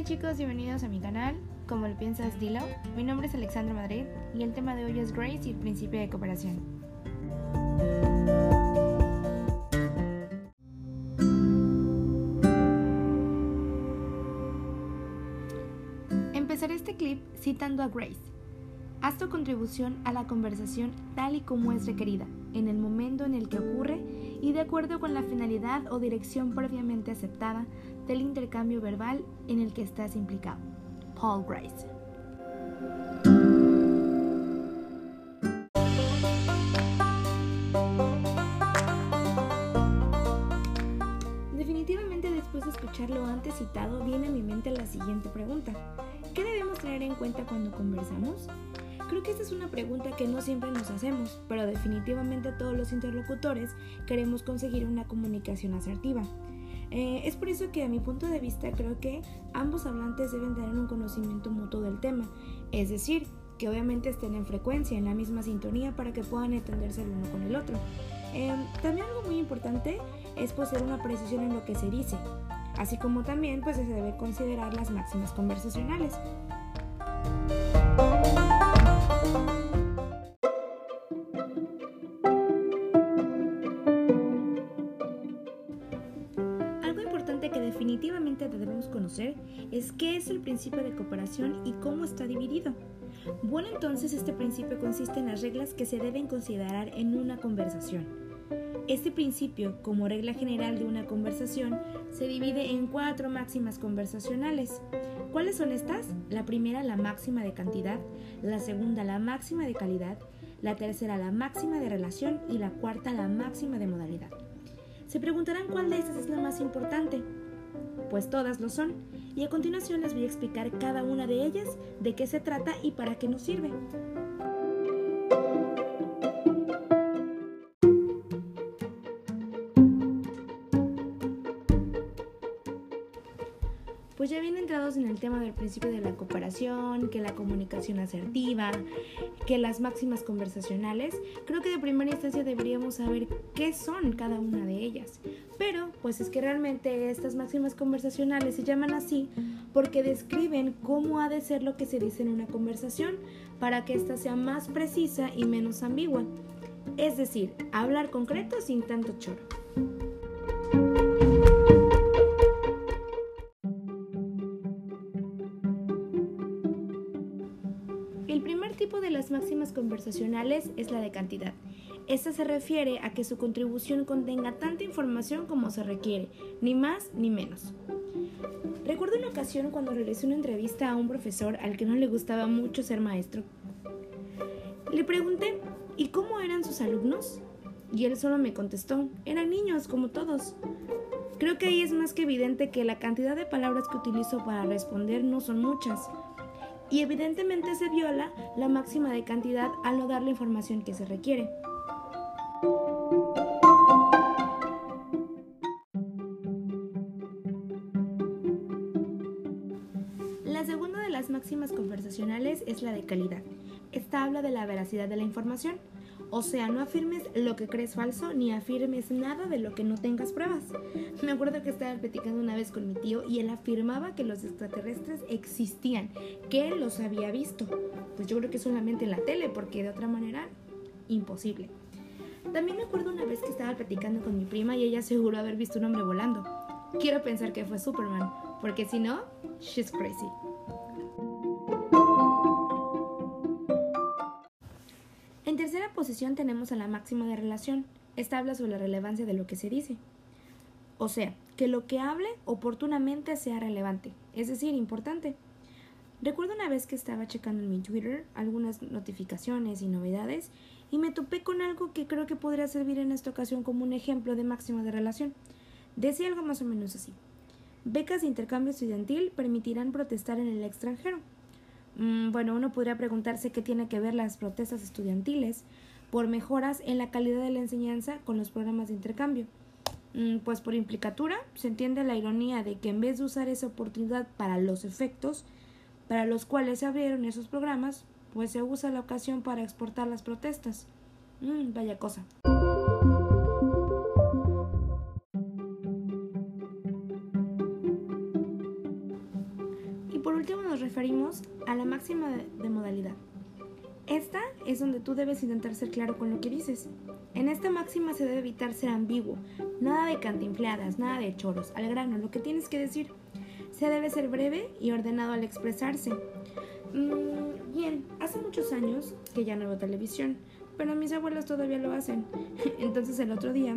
Hola chicos, bienvenidos a mi canal. Como lo piensas, dilo. Mi nombre es Alexandra Madrid y el tema de hoy es Grace y el principio de cooperación. Empezaré este clip citando a Grace. Haz tu contribución a la conversación tal y como es requerida, en el momento en el que ocurre y de acuerdo con la finalidad o dirección previamente aceptada del intercambio verbal en el que estás implicado. Paul Grace. Definitivamente después de escuchar lo antes citado viene a mi mente la siguiente pregunta. ¿Qué debemos tener en cuenta cuando conversamos? Creo que esta es una pregunta que no siempre nos hacemos, pero definitivamente todos los interlocutores queremos conseguir una comunicación asertiva. Eh, es por eso que a mi punto de vista creo que ambos hablantes deben tener un conocimiento mutuo del tema, es decir, que obviamente estén en frecuencia, en la misma sintonía para que puedan entenderse el uno con el otro. Eh, también algo muy importante es poseer una precisión en lo que se dice, así como también pues se debe considerar las máximas conversacionales. Importante que definitivamente debemos conocer es qué es el principio de cooperación y cómo está dividido. Bueno, entonces este principio consiste en las reglas que se deben considerar en una conversación. Este principio, como regla general de una conversación, se divide en cuatro máximas conversacionales. ¿Cuáles son estas? La primera, la máxima de cantidad, la segunda, la máxima de calidad, la tercera, la máxima de relación y la cuarta, la máxima de modalidad. Se preguntarán cuál de estas es la más importante. Pues todas lo son, y a continuación les voy a explicar cada una de ellas, de qué se trata y para qué nos sirve. Pues ya bien entrados en el tema del principio de la cooperación, que la comunicación asertiva, que las máximas conversacionales, creo que de primera instancia deberíamos saber qué son cada una de ellas. Pero, pues es que realmente estas máximas conversacionales se llaman así porque describen cómo ha de ser lo que se dice en una conversación para que ésta sea más precisa y menos ambigua. Es decir, hablar concreto sin tanto choro. Conversacionales es la de cantidad. Esta se refiere a que su contribución contenga tanta información como se requiere, ni más ni menos. Recuerdo una ocasión cuando realicé una entrevista a un profesor al que no le gustaba mucho ser maestro. Le pregunté, ¿y cómo eran sus alumnos? Y él solo me contestó, eran niños como todos. Creo que ahí es más que evidente que la cantidad de palabras que utilizo para responder no son muchas, y evidentemente se viola la máxima de cantidad al no dar la información que se requiere. La segunda de las máximas conversacionales es la de calidad. Esta habla de la veracidad de la información. O sea, no afirmes lo que crees falso ni afirmes nada de lo que no tengas pruebas. Me acuerdo que estaba platicando una vez con mi tío y él afirmaba que los extraterrestres existían, que él los había visto. Pues yo creo que solamente en la tele, porque de otra manera, imposible. También me acuerdo una vez que estaba platicando con mi prima y ella aseguró haber visto un hombre volando. Quiero pensar que fue Superman, porque si no, she's crazy. Posición tenemos a la máxima de relación. Esta habla sobre la relevancia de lo que se dice. O sea, que lo que hable oportunamente sea relevante, es decir, importante. Recuerdo una vez que estaba checando en mi Twitter algunas notificaciones y novedades y me topé con algo que creo que podría servir en esta ocasión como un ejemplo de máxima de relación. Decía algo más o menos así. Becas de intercambio estudiantil permitirán protestar en el extranjero. Mm, bueno, uno podría preguntarse qué tiene que ver las protestas estudiantiles por mejoras en la calidad de la enseñanza con los programas de intercambio. Mm, pues por implicatura se entiende la ironía de que en vez de usar esa oportunidad para los efectos para los cuales se abrieron esos programas, pues se usa la ocasión para exportar las protestas. Mm, vaya cosa. referimos a la máxima de modalidad. Es donde tú debes intentar ser claro con lo que dices. En esta máxima se debe evitar ser ambiguo, nada de cantinfladas, nada de choros, al grano, lo que tienes que decir. Se debe ser breve y ordenado al expresarse. Mm, bien, hace muchos años que ya no veo televisión, pero mis abuelos todavía lo hacen. Entonces el otro día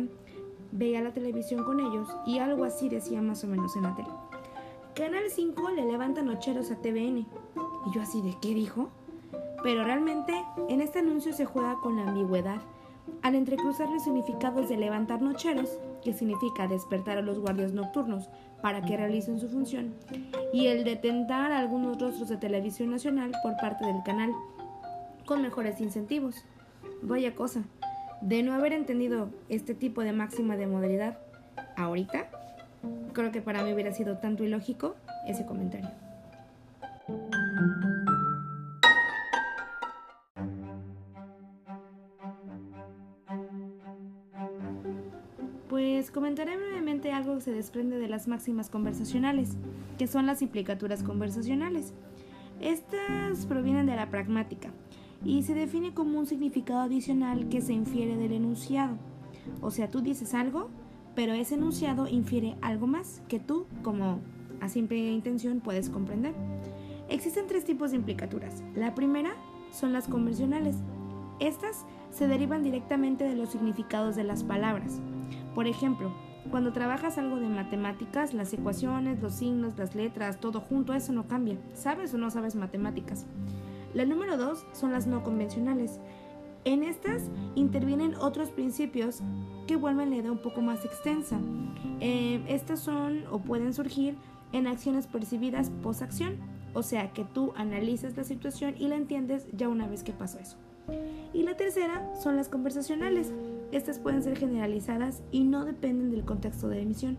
veía la televisión con ellos y algo así decía más o menos en la tele. Canal 5 le levanta nocheros a TVN. Y yo así de, ¿qué dijo? Pero realmente en este anuncio se juega con la ambigüedad, al entrecruzar los significados de levantar nocheros, que significa despertar a los guardias nocturnos para que realicen su función, y el de tentar algunos rostros de televisión nacional por parte del canal, con mejores incentivos. Vaya cosa, de no haber entendido este tipo de máxima de modalidad ahorita, creo que para mí hubiera sido tanto ilógico ese comentario. Pues comentaré brevemente algo que se desprende de las máximas conversacionales, que son las implicaturas conversacionales. Estas provienen de la pragmática y se define como un significado adicional que se infiere del enunciado. O sea, tú dices algo, pero ese enunciado infiere algo más que tú, como a simple intención, puedes comprender. Existen tres tipos de implicaturas. La primera son las conversacionales. Estas se derivan directamente de los significados de las palabras. Por ejemplo, cuando trabajas algo de matemáticas, las ecuaciones, los signos, las letras, todo junto, eso no cambia. ¿Sabes o no sabes matemáticas? La número dos son las no convencionales. En estas intervienen otros principios que vuelven la idea un poco más extensa. Eh, estas son o pueden surgir en acciones percibidas post-acción, o sea que tú analizas la situación y la entiendes ya una vez que pasó eso. Y la tercera son las conversacionales. Estas pueden ser generalizadas y no dependen del contexto de emisión.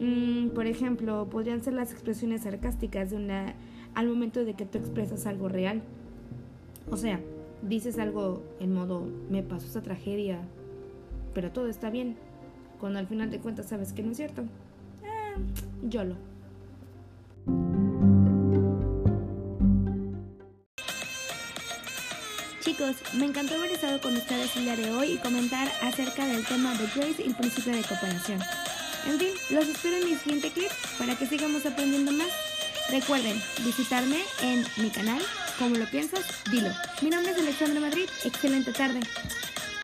Mm, por ejemplo, podrían ser las expresiones sarcásticas de una al momento de que tú expresas algo real. O sea, dices algo en modo me pasó esta tragedia, pero todo está bien. Cuando al final de cuentas sabes que no es cierto. Ah, YOLO. Chicos, me encantó haber estado con ustedes el día de hoy y comentar acerca del tema de Grace y el principio de cooperación. En fin, los espero en mi siguiente clip para que sigamos aprendiendo más. Recuerden visitarme en mi canal, como lo piensas, dilo. Mi nombre es Alexandra Madrid, excelente tarde.